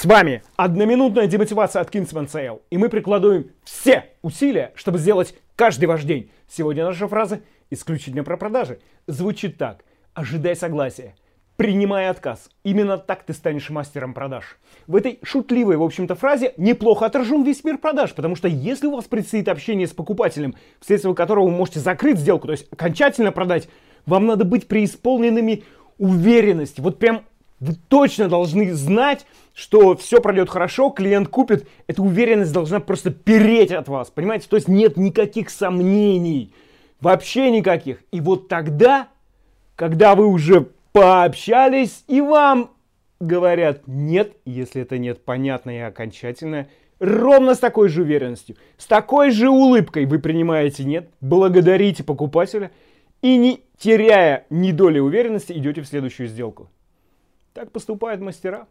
С вами одноминутная демотивация от Kingsman Sale. И мы прикладываем все усилия, чтобы сделать каждый ваш день. Сегодня наша фраза исключительно про продажи. Звучит так. Ожидай согласия. Принимай отказ. Именно так ты станешь мастером продаж. В этой шутливой, в общем-то, фразе неплохо отражен весь мир продаж, потому что если у вас предстоит общение с покупателем, вследствие которого вы можете закрыть сделку, то есть окончательно продать, вам надо быть преисполненными уверенности. Вот прям вы точно должны знать, что все пройдет хорошо, клиент купит. Эта уверенность должна просто переть от вас, понимаете? То есть нет никаких сомнений, вообще никаких. И вот тогда, когда вы уже пообщались, и вам говорят нет, если это нет понятное и окончательное, ровно с такой же уверенностью, с такой же улыбкой вы принимаете нет, благодарите покупателя и не теряя ни доли уверенности идете в следующую сделку. Так поступают мастера.